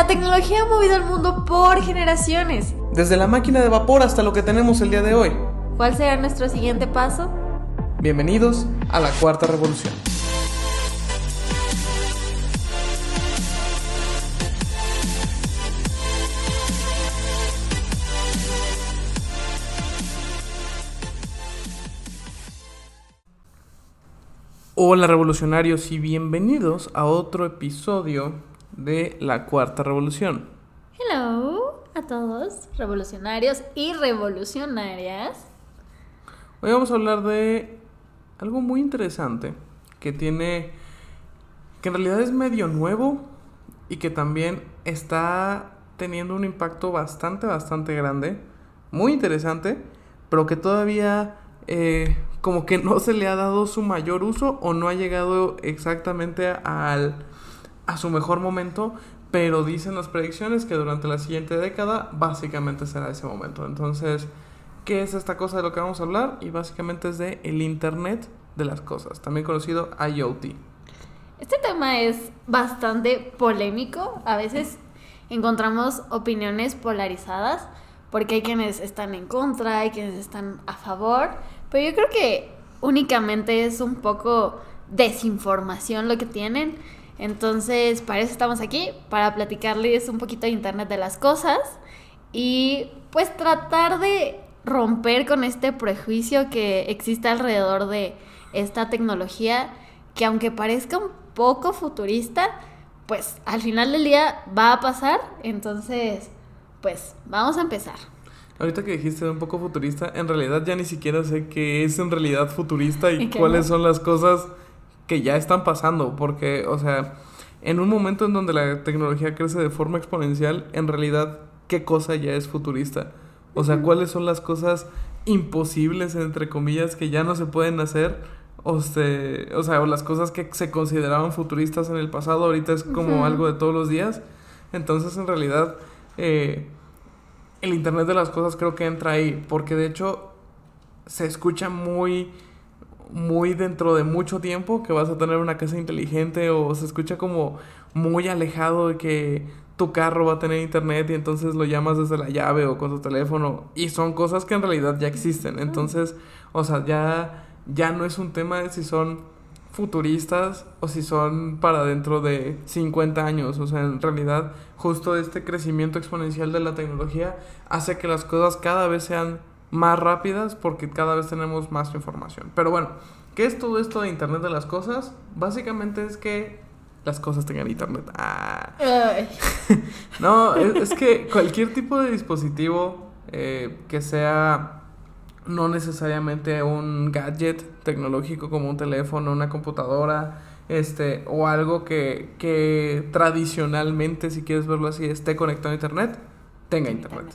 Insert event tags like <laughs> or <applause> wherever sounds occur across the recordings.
La tecnología ha movido el mundo por generaciones. Desde la máquina de vapor hasta lo que tenemos el día de hoy. ¿Cuál será nuestro siguiente paso? Bienvenidos a la Cuarta Revolución. Hola revolucionarios y bienvenidos a otro episodio de la Cuarta Revolución. Hello a todos, revolucionarios y revolucionarias. Hoy vamos a hablar de algo muy interesante que tiene, que en realidad es medio nuevo y que también está teniendo un impacto bastante, bastante grande, muy interesante, pero que todavía eh, como que no se le ha dado su mayor uso o no ha llegado exactamente al, a su mejor momento, pero dicen las predicciones que durante la siguiente década básicamente será ese momento. Entonces, ¿qué es esta cosa de lo que vamos a hablar? Y básicamente es de el Internet de las cosas, también conocido IoT. Este tema es bastante polémico, a veces encontramos opiniones polarizadas, porque hay quienes están en contra, hay quienes están a favor, pero yo creo que únicamente es un poco desinformación lo que tienen. Entonces, para eso estamos aquí, para platicarles un poquito de Internet de las Cosas y pues tratar de romper con este prejuicio que existe alrededor de esta tecnología que aunque parezca un poco futurista, pues al final del día va a pasar. Entonces, pues vamos a empezar. Ahorita que dijiste un poco futurista, en realidad ya ni siquiera sé qué es en realidad futurista y, <laughs> cuáles son las cosas que ya están pasando, porque, o sea, en un momento en donde la tecnología crece de forma exponencial, en realidad, ¿qué cosa ya es futurista? O sea, ¿cuáles son las cosas imposibles, entre comillas, que ya no se pueden hacer? O, se, o sea, o las cosas que se consideraban futuristas en el pasado, ahorita es como algo de todos los días. Entonces, en realidad, eh, el Internet de las Cosas creo que entra ahí, porque de hecho se escucha muy, muy dentro de mucho tiempo que vas a tener una casa inteligente o se escucha como muy alejado de que tu carro va a tener internet y entonces lo llamas desde la llave o con tu teléfono y son cosas que en realidad ya existen. Entonces, o sea, ya, ya no es un tema de si son futuristas o si son para dentro de 50 años. O sea, en realidad justo este crecimiento exponencial de la tecnología hace que las cosas cada vez sean más rápidas porque cada vez tenemos más información. Pero bueno, ¿qué es todo esto de Internet de las Cosas? Básicamente es que las cosas tengan Internet. Ah. <laughs> no, es, que cualquier tipo de dispositivo eh, que sea no necesariamente un gadget tecnológico como un teléfono, una computadora, este, o algo que, que tradicionalmente, si quieres verlo así, esté conectado a internet, tenga internet.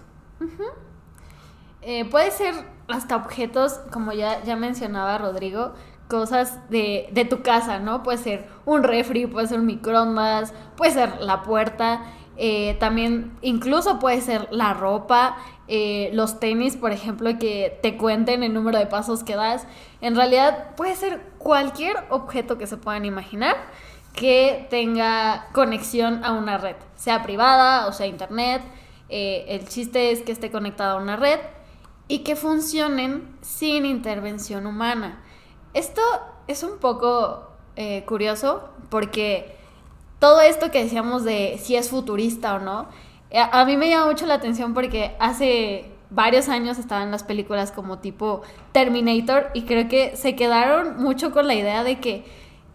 Eh, puede ser hasta objetos, como ya, ya mencionaba Rodrigo, cosas de, de tu casa, ¿no? Puede ser un refri, puede ser un microondas, puede ser la puerta. Eh, también incluso puede ser la ropa, eh, los tenis, por ejemplo, que te cuenten el número de pasos que das. En realidad puede ser cualquier objeto que se puedan imaginar que tenga conexión a una red, sea privada o sea internet. El chiste es que esté conectado a una red y que funcionen sin intervención humana. Esto es un poco curioso porque todo esto que decíamos de si es futurista o no, eh, a, mí me llama mucho la atención porque hace varios años estaban las películas como tipo Terminator y creo que se quedaron mucho con la idea de que,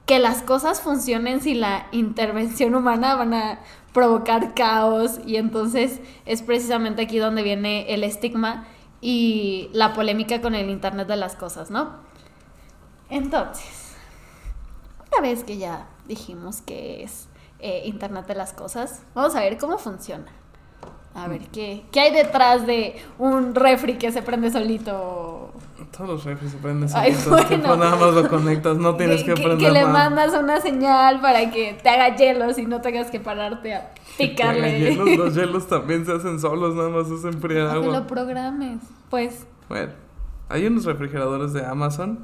que las cosas funcionen sin la intervención humana van a provocar caos y entonces es precisamente aquí donde viene el estigma y la polémica con el Internet de las Cosas, ¿no? Entonces, una vez que ya dijimos que es eh, Internet de las Cosas. Vamos a ver cómo funciona. A ver, ¿qué, ¿qué hay detrás de un refri que se prende solito? Todos los refris se prenden solitos. nada más lo conectas, no tienes que, prender Que le mandas una señal para que te haga hielos y no tengas que pararte a picarle. <laughs> los hielos también se hacen solos, nada más es enfriar agua. Que lo programes, pues. Bueno, hay unos refrigeradores de Amazon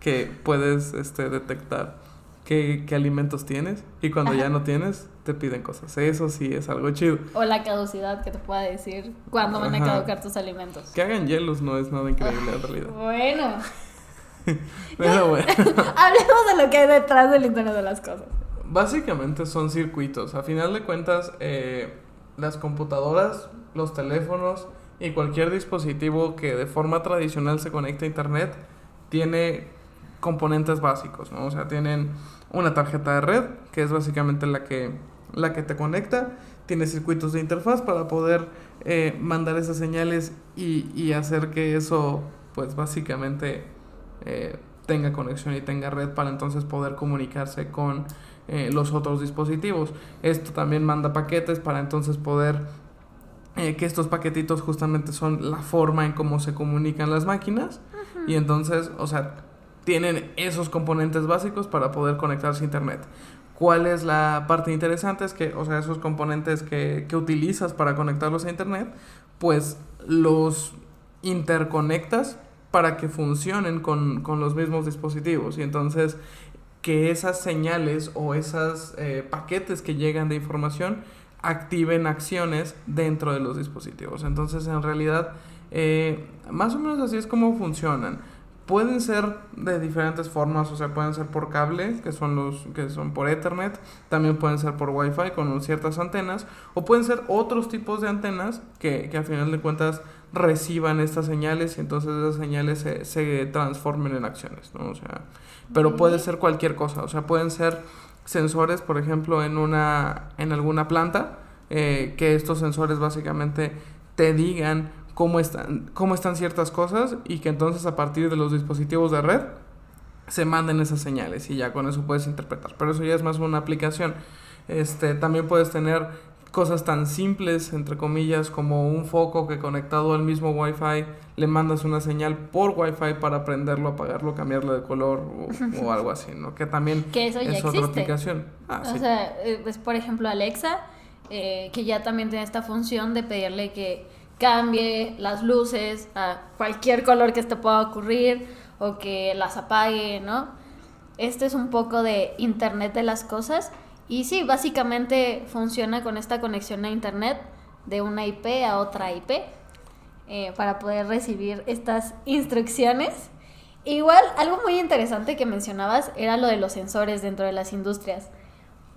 que puedes este, detectar qué, alimentos tienes y cuando ya no tienes, te piden cosas. Eso sí es algo chido. O la caducidad que te pueda decir cuándo van a caducar tus alimentos. Que hagan hielos no es nada increíble en realidad. <laughs> Bueno. <laughs> Pero <laughs> bueno. Hablemos de lo que hay detrás del Internet de las Cosas. Básicamente son circuitos. A final de cuentas, eh, las computadoras, los teléfonos y cualquier dispositivo que de forma tradicional se conecte a Internet tiene componentes básicos, ¿no? O sea, tienen una tarjeta de red, que es básicamente la que, la que te conecta, tiene circuitos de interfaz para poder eh, mandar esas señales y, y, hacer que eso, pues básicamente eh, tenga conexión y tenga red para entonces poder comunicarse con eh, los otros dispositivos. Esto también manda paquetes para entonces poder que estos paquetitos justamente son la forma en cómo se comunican las máquinas y entonces, o sea, tienen esos componentes básicos para poder conectarse a internet. ¿Cuál es la parte interesante? Es que, o sea, esos componentes que, que utilizas para conectarlos a internet, pues los interconectas para que funcionen con, con los mismos dispositivos. Y entonces que esas señales o esos eh, paquetes que llegan de información activen acciones dentro de los dispositivos. Entonces, en realidad, eh, más o menos así es como funcionan. Pueden ser de diferentes formas, o sea, pueden ser por cable, que son los que son por Ethernet, también pueden ser por Wi-Fi con ciertas antenas, o pueden ser otros tipos de antenas que, que a final de cuentas reciban estas señales y entonces esas señales se, se transformen en acciones, ¿no? O sea, pero puede ser cualquier cosa, o sea, pueden ser sensores, por ejemplo, en una en alguna planta, eh, que estos sensores básicamente te digan cómo están, cómo están ciertas cosas y que entonces a partir de los dispositivos de red se manden esas señales y ya con eso puedes interpretar. Pero eso ya es más una aplicación. Este, también puedes tener cosas tan simples, entre comillas, como un foco que conectado al mismo Wi-Fi le mandas una señal por Wi-Fi para prenderlo, apagarlo, cambiarle de color o, <laughs> algo así, ¿no? Que también es otra aplicación. Ah, o sea, eh, es por ejemplo Alexa, eh, que ya también tiene esta función de pedirle que cambie las luces a cualquier color que te pueda ocurrir o que las apague, ¿no? Este es un poco de Internet de las cosas y sí, básicamente funciona con esta conexión a Internet de una IP a otra IP eh, para poder recibir estas instrucciones. Igual, algo muy interesante que mencionabas era lo de los sensores dentro de las industrias.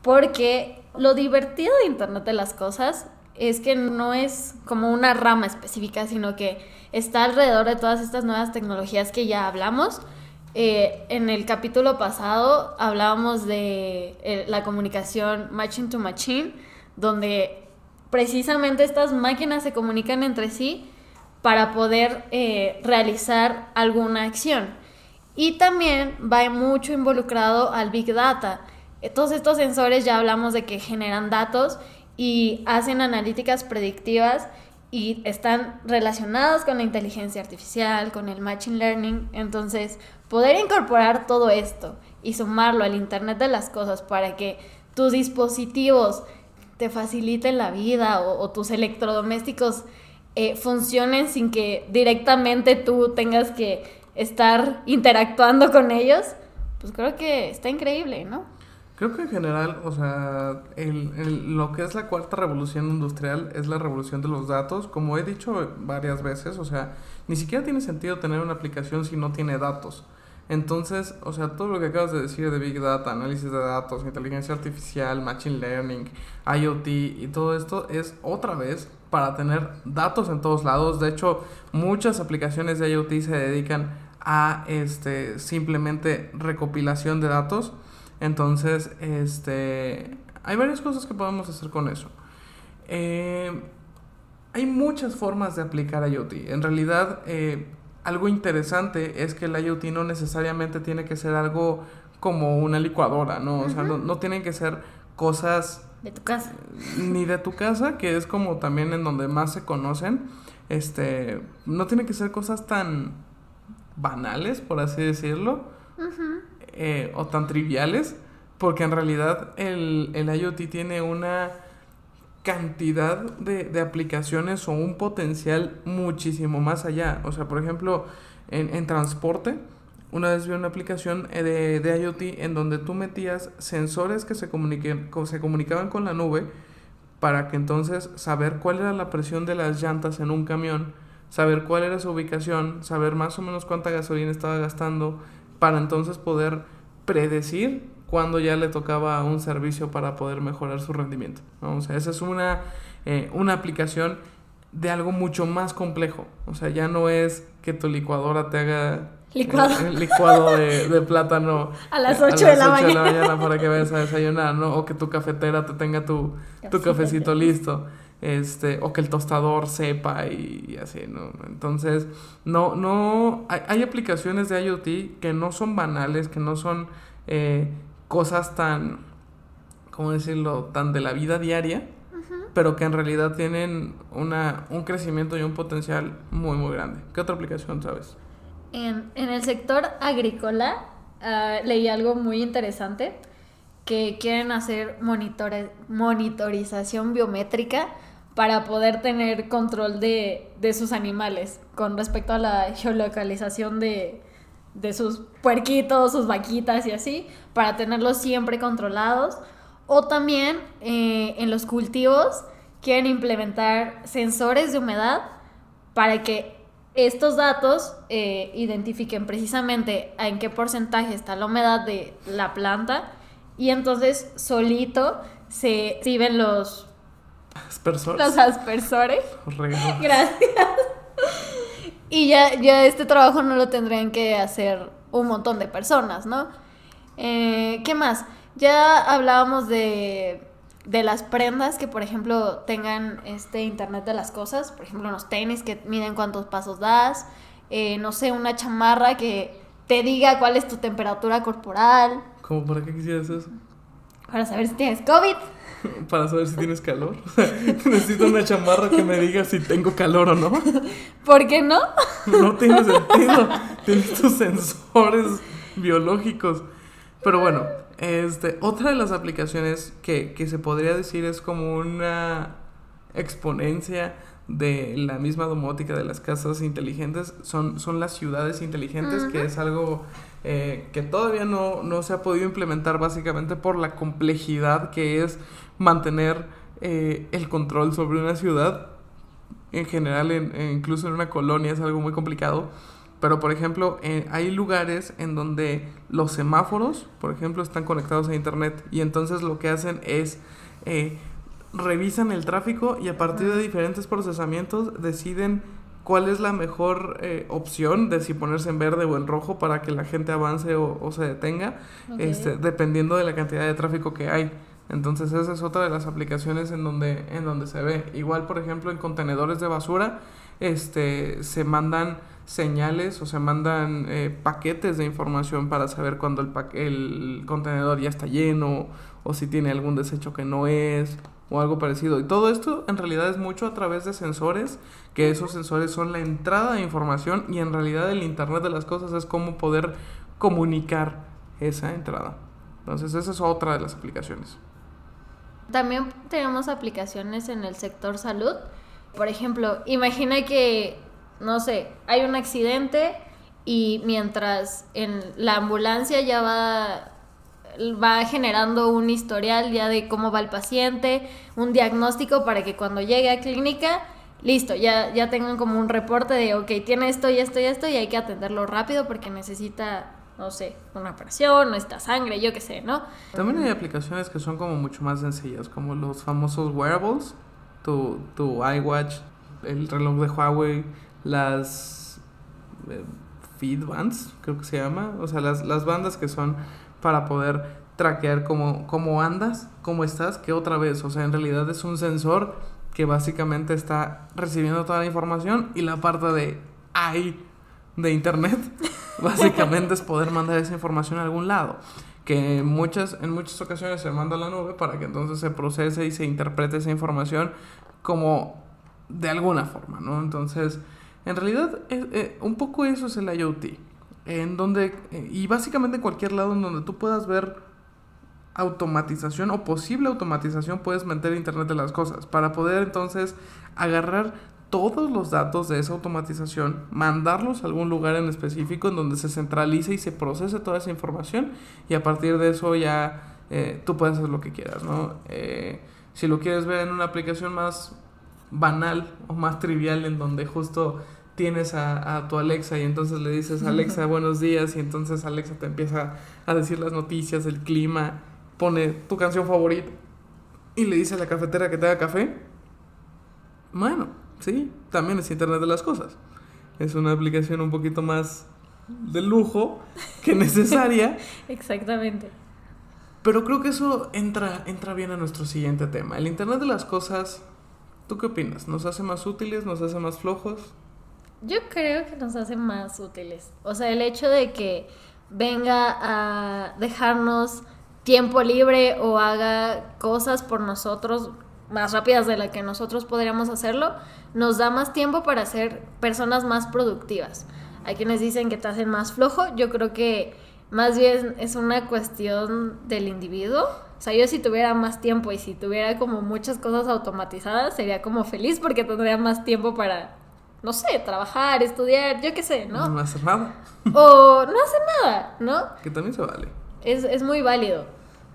Porque lo divertido de Internet de las Cosas es que no es como una rama específica, sino que está alrededor de todas estas nuevas tecnologías que ya hablamos. Eh, en el capítulo pasado hablábamos de eh, la comunicación machine to machine, donde precisamente estas máquinas se comunican entre sí para poder eh, realizar alguna acción. Y también va mucho involucrado al Big Data. Todos estos sensores ya hablamos de que generan datos y hacen analíticas predictivas y están relacionados con la inteligencia artificial, con el machine learning. Entonces, poder incorporar todo esto y sumarlo al Internet de las Cosas para que tus dispositivos te faciliten la vida o, tus electrodomésticos eh, funcionen sin que directamente tú tengas que estar interactuando con ellos, pues creo que está increíble, ¿no? Creo que en general, o sea, el, lo que es la cuarta revolución industrial es la revolución de los datos. Como he dicho varias veces, o sea, ni siquiera tiene sentido tener una aplicación si no tiene datos. Entonces, o sea, todo lo que acabas de decir de Big Data, análisis de datos, inteligencia artificial, machine learning, IoT y todo esto es otra vez para tener datos en todos lados. De hecho, muchas aplicaciones de IoT se dedican a este simplemente recopilación de datos entonces, este, hay varias cosas que podemos hacer con eso. Eh, hay muchas formas de aplicar IoT. En realidad, eh, algo interesante es que el IoT no necesariamente tiene que ser algo como una licuadora, ¿no? O sea, no, no tienen que ser cosas... De tu casa. Ni de tu casa, que es como también en donde más se conocen. Este, no tiene que ser cosas tan banales, por así decirlo. Eh, o tan triviales, porque en realidad el, el IoT tiene una cantidad de, de, aplicaciones o un potencial muchísimo más allá. O sea, por ejemplo, en, en transporte, una vez vi una aplicación eh, de, de IoT en donde tú metías sensores que se, se comunicaban con la nube para que entonces saber cuál era la presión de las llantas en un camión, saber cuál era su ubicación, saber más o menos cuánta gasolina estaba gastando, para entonces poder predecir cuándo ya le tocaba un servicio para poder mejorar su rendimiento. O sea, esa es una, eh, una aplicación de algo mucho más complejo. O sea, ya no es que tu licuadora te haga licuado, licuado de, plátano <laughs> a las 8, de, la mañana. para que vayas a desayunar, ¿no? O que tu cafetera te tenga tu, tu cafecito listo. Este, o que el tostador sepa y, así, ¿no? Entonces, no, no, hay, hay, aplicaciones de IoT que no son banales, que no son eh, cosas tan, ¿cómo decirlo?, tan de la vida diaria, pero que en realidad tienen una, un crecimiento y un potencial muy, muy grande. ¿Qué otra aplicación sabes? En, el sector agrícola ah, leí algo muy interesante, que quieren hacer monitorización biométrica para poder tener control de, sus animales con respecto a la geolocalización de, de sus puerquitos, sus vaquitas y así, para tenerlos siempre controlados. O también eh, en los cultivos quieren implementar sensores de humedad para que estos datos eh, identifiquen precisamente en qué porcentaje está la humedad de la planta. Y entonces solito se activen los aspersores. Los aspersores. <laughs> Gracias. Y ya, ya este trabajo no lo tendrían que hacer un montón de personas, ¿no? Eh, ¿Qué más? Ya hablábamos de, de las prendas que, por ejemplo, tengan este Internet de las cosas. Por ejemplo, unos tenis que miden cuántos pasos das. Eh, no sé, una chamarra que te diga cuál es tu temperatura corporal. ¿Cómo para qué quisieras eso? Para saber si tienes COVID. <laughs> Para saber si tienes calor. <laughs> Necesito una chamarra que me diga si tengo calor o no. ¿Por qué no? No tiene <laughs> sentido. Tienes tus sensores biológicos. Pero bueno, este, otra de las aplicaciones que, se podría decir es como una exponencia de la misma domótica de las casas inteligentes son, son las ciudades inteligentes, que es algo eh, que todavía no, no, se ha podido implementar básicamente por la complejidad que es mantener eh, el control sobre una ciudad. En general, incluso en una colonia es algo muy complicado. Pero, por ejemplo, eh, hay lugares en donde los semáforos, por ejemplo, están conectados a Internet y entonces lo que hacen es revisan el tráfico y a partir de diferentes procesamientos deciden cuál es la mejor eh, opción de si ponerse en verde o en rojo para que la gente avance o, se detenga, este, dependiendo de la cantidad de tráfico que hay. Entonces esa es otra de las aplicaciones en donde, en donde se ve. Igual, por ejemplo, en contenedores de basura, este, se mandan señales o se mandan eh, paquetes de información para saber cuando el, el contenedor ya está lleno o si tiene algún desecho que no es o algo parecido. Y todo esto en realidad es mucho a través de sensores, que esos sensores son la entrada de información y en realidad el Internet de las Cosas es cómo poder comunicar esa entrada. Entonces esa es otra de las aplicaciones. También tenemos aplicaciones en el sector salud. Por ejemplo, imagina que no sé, hay un accidente y mientras en la ambulancia ya va va generando un historial ya de cómo va el paciente, un diagnóstico para que cuando llegue a clínica, listo, ya, ya tengan como un reporte de, ok, tiene esto y esto y esto y hay que atenderlo rápido porque necesita, no sé, una operación, necesita sangre, yo qué sé, ¿no? También hay aplicaciones que son como mucho más sencillas, como los famosos wearables, tu, tu iWatch, el reloj de Huawei, las eh, feed bands, creo que se llama, o sea, las, las bandas que son para poder traquear cómo, cómo andas, cómo estás, que otra vez, o sea, en realidad es un sensor que básicamente está recibiendo toda la información y la parte de ahí de internet <laughs> básicamente es poder mandar esa información a algún lado que muchas, en muchas ocasiones se manda a la nube para que entonces se procese y se interprete esa información como de alguna forma, ¿no? Entonces, en realidad, eh, un poco eso es el IoT. En donde, y básicamente en cualquier lado en donde tú puedas ver automatización o posible automatización, puedes meter Internet de las cosas. Para poder entonces agarrar todos los datos de esa automatización, mandarlos a algún lugar en específico en donde se centralice y se procese toda esa información y a partir de eso ya eh, tú puedes hacer lo que quieras, ¿no? Eh, si lo quieres ver en una aplicación más banal o más trivial en donde justo tienes a, a, tu Alexa y entonces le dices Alexa buenos días y entonces Alexa te empieza a decir las noticias, el clima, pone tu canción favorita y le dice a la cafetera que te haga café. Bueno, sí, también es Internet de las Cosas. Es una aplicación un poquito más de lujo que necesaria. <laughs> Exactamente. Pero creo que eso entra, entra bien a nuestro siguiente tema. El Internet de las Cosas, ¿tú qué opinas? ¿Nos hace más útiles? ¿Nos hace más flojos? Yo creo que nos hace más útiles. O sea, el hecho de que venga a dejarnos tiempo libre o haga cosas por nosotros más rápidas de las que nosotros podríamos hacerlo, nos da más tiempo para ser personas más productivas. Hay quienes dicen que te hacen más flojo, yo creo que más bien es una cuestión del individuo. O sea, yo si tuviera más tiempo y si tuviera como muchas cosas automatizadas, sería como feliz porque tendría más tiempo para no sé, trabajar, estudiar, yo qué sé, ¿no? No hacer nada. O no hacer nada, ¿no? Que también se vale. Es, es muy válido.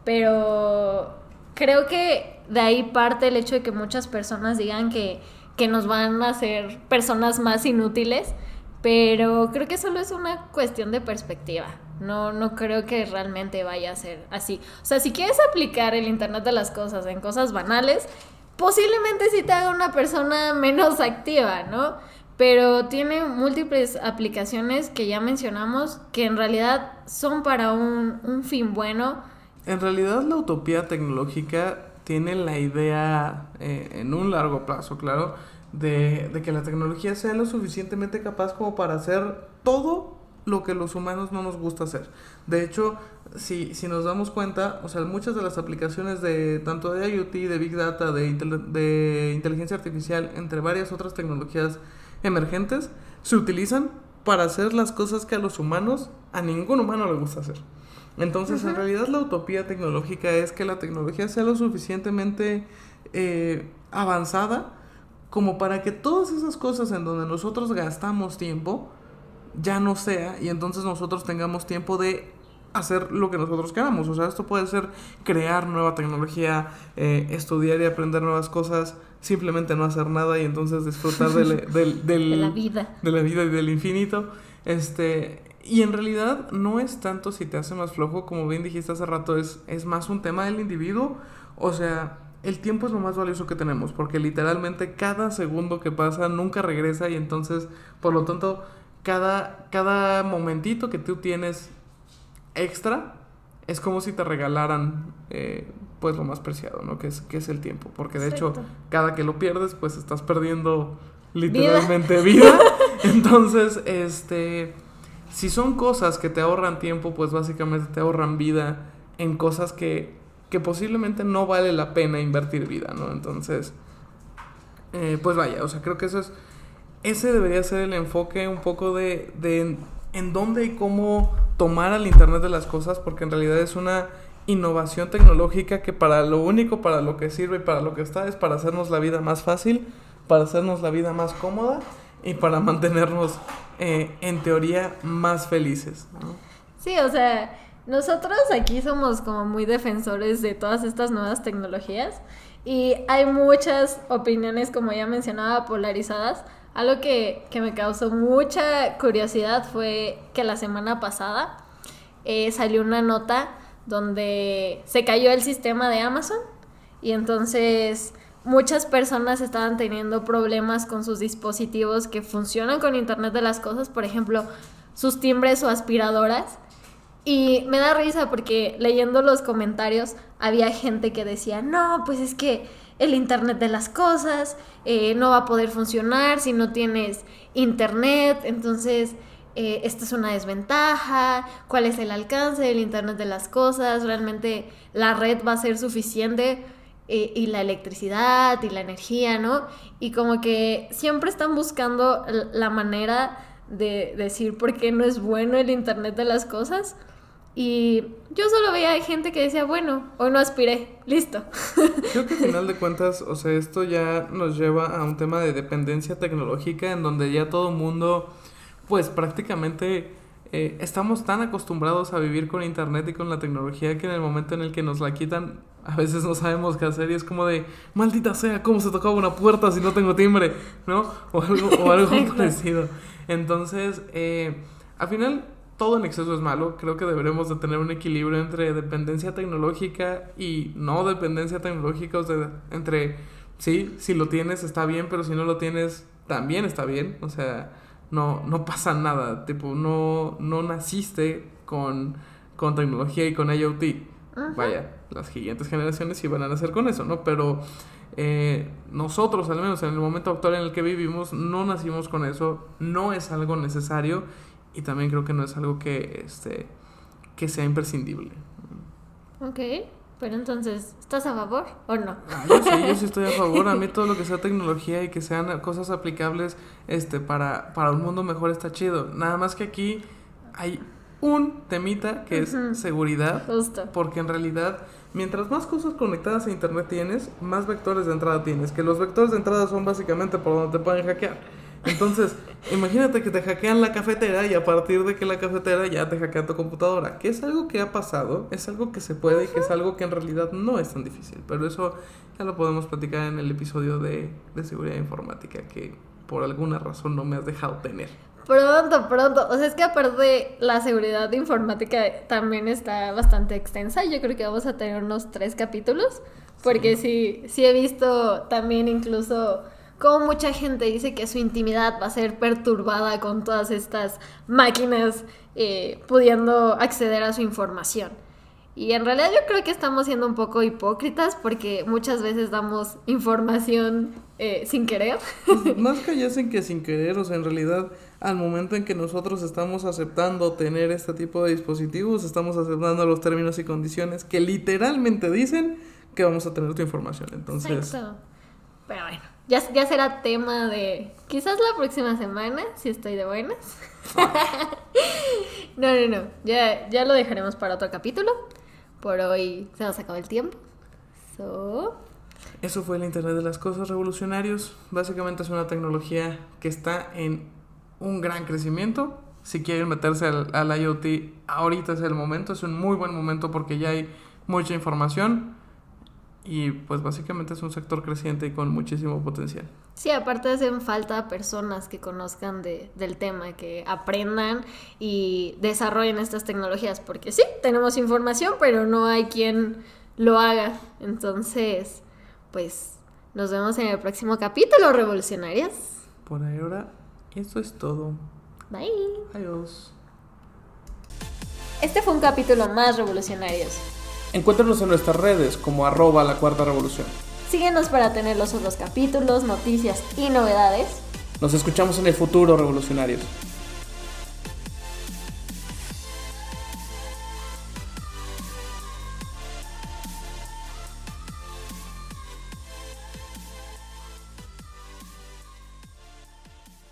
Pero creo que de ahí parte el hecho de que muchas personas digan que, que nos van a hacer personas más inútiles. Pero creo que solo es una cuestión de perspectiva. No, no creo que realmente vaya a ser así. O sea, si quieres aplicar el Internet de las Cosas en cosas banales, posiblemente sí te haga una persona menos activa, ¿no? Pero tiene múltiples aplicaciones que ya mencionamos que en realidad son para un, fin bueno. En realidad la utopía tecnológica tiene la idea eh, en un largo plazo, claro, de, de, que la tecnología sea lo suficientemente capaz como para hacer todo lo que los humanos no nos gusta hacer. De hecho, si, si nos damos cuenta, o sea, muchas de las aplicaciones de tanto de IoT, de Big Data, de, de inteligencia artificial, entre varias otras tecnologías emergentes se utilizan para hacer las cosas que a los humanos, a ningún humano le gusta hacer. Entonces, en realidad la utopía tecnológica es que la tecnología sea lo suficientemente eh, avanzada como para que todas esas cosas en donde nosotros gastamos tiempo ya no sea y entonces nosotros tengamos tiempo de hacer lo que nosotros queramos. O sea, esto puede ser crear nueva tecnología, eh, estudiar y aprender nuevas cosas, simplemente no hacer nada y entonces disfrutar <laughs> del, de la vida. De la vida y del infinito. Este, y en realidad no es tanto si te hace más flojo, como bien dijiste hace rato, es, es más un tema del individuo. O sea, el tiempo es lo más valioso que tenemos, porque literalmente cada segundo que pasa nunca regresa y entonces, por lo tanto, cada, cada momentito que tú tienes extra es como si te regalaran eh, pues lo más preciado, ¿no? Que es, que es el tiempo. Porque de hecho, cada que lo pierdes, pues estás perdiendo literalmente <laughs> vida. Entonces, este, si son cosas que te ahorran tiempo, pues básicamente te ahorran vida en cosas que, que posiblemente no vale la pena invertir vida, ¿no? Entonces, eh, pues vaya, o sea, creo que eso es, ese debería ser el enfoque un poco de, de en dónde y cómo tomar al Internet de las cosas, porque en realidad es una innovación tecnológica que para lo único, para lo que sirve y para lo que está es para hacernos la vida más fácil, para hacernos la vida más cómoda y para mantenernos eh, en teoría más felices. Sí, o sea, nosotros aquí somos como muy defensores de todas estas nuevas tecnologías y hay muchas opiniones, como ya mencionaba, polarizadas. Algo que, que me causó mucha curiosidad fue que la semana pasada eh, salió una nota donde se cayó el sistema de Amazon y entonces muchas personas estaban teniendo problemas con sus dispositivos que funcionan con Internet de las Cosas, por ejemplo, sus timbres o aspiradoras. Y me da risa porque leyendo los comentarios había gente que decía, no, pues es que el Internet de las Cosas eh, no va a poder funcionar si no tienes Internet, entonces eh, esta es una desventaja, cuál es el alcance del Internet de las Cosas, realmente la red va a ser suficiente eh, y la electricidad y la energía, ¿no? Y como que siempre están buscando la manera de decir por qué no es bueno el Internet de las Cosas. Y yo solo veía gente que decía, bueno, hoy no aspiré, listo. <laughs> Creo que al final de cuentas, o sea, esto ya nos lleva a un tema de dependencia tecnológica en donde ya todo mundo, pues prácticamente eh, estamos tan acostumbrados a vivir con internet y con la tecnología que en el momento en el que nos la quitan, a veces no sabemos qué hacer y es como de, maldita sea, ¿cómo se tocaba una puerta si no tengo timbre? ¿No? O algo, o <laughs> algo parecido. Entonces, eh, al final todo en exceso es malo. Creo que deberemos de tener un equilibrio entre dependencia tecnológica y no dependencia tecnológica. O sea, entre, sí, si lo tienes está bien, pero si no lo tienes también está bien. O sea, no, no pasa nada. Tipo, no, no naciste con, con tecnología y con IoT. Vaya, las siguientes generaciones sí van a nacer con eso, ¿no? Pero eh, nosotros, al menos en el momento actual en el que vivimos, no nacimos con eso. No es algo necesario y también creo que no es algo que, este, que sea imprescindible. Ok, pero entonces, ¿estás a favor o no? Ah, yo sí, yo sí estoy a favor. A mí todo lo que sea tecnología y que sean cosas aplicables este, para, para un mundo mejor está chido. Nada más que aquí hay un temita que es seguridad. Justo. Porque en realidad, mientras más cosas conectadas a internet tienes, más vectores de entrada tienes. Que los vectores de entrada son básicamente por donde te pueden hackear. Entonces, imagínate que te hackean la cafetera y a partir de que la cafetera ya te hackea tu computadora, que es algo que ha pasado, es algo que se puede y que es algo que en realidad no es tan difícil. Pero eso ya lo podemos platicar en el episodio de, de seguridad informática que por alguna razón no me has dejado tener. Pronto, pronto. O sea, es que aparte la seguridad informática también está bastante extensa. Yo creo que vamos a tener unos tres capítulos. Porque sí, sí he visto también incluso como mucha gente dice que su intimidad va a ser perturbada con todas estas máquinas eh, pudiendo acceder a su información. Y en realidad yo creo que estamos siendo un poco hipócritas porque muchas veces damos información eh, sin querer. Pues, <laughs> más que ya que sin querer, o sea, en realidad al momento en que nosotros estamos aceptando tener este tipo de dispositivos, estamos aceptando los términos y condiciones que literalmente dicen que vamos a tener tu información. Entonces... Exacto. Pero bueno. Ya, ya será tema de quizás la próxima semana, si estoy de buenas. <laughs> no, no, no. Ya, ya lo dejaremos para otro capítulo. Por hoy se nos acabó el tiempo. So... Eso fue el Internet de las Cosas Revolucionarios. Básicamente es una tecnología que está en un gran crecimiento. Si quieren meterse al, al IoT, ahorita es el momento. Es un muy buen momento porque ya hay mucha información y pues básicamente es un sector creciente y con muchísimo potencial. Sí, aparte hacen falta personas que conozcan de, del tema, que aprendan y desarrollen estas tecnologías, porque sí, tenemos información, pero no hay quien lo haga. Entonces, pues nos vemos en el próximo capítulo, revolucionarias. Por ahora, eso es todo. Bye. Adiós. Este fue un capítulo más revolucionarios. Encuéntranos en nuestras redes como arroba la cuarta revolución. Síguenos para tener los otros capítulos, noticias y novedades. Nos escuchamos en el futuro, revolucionarios.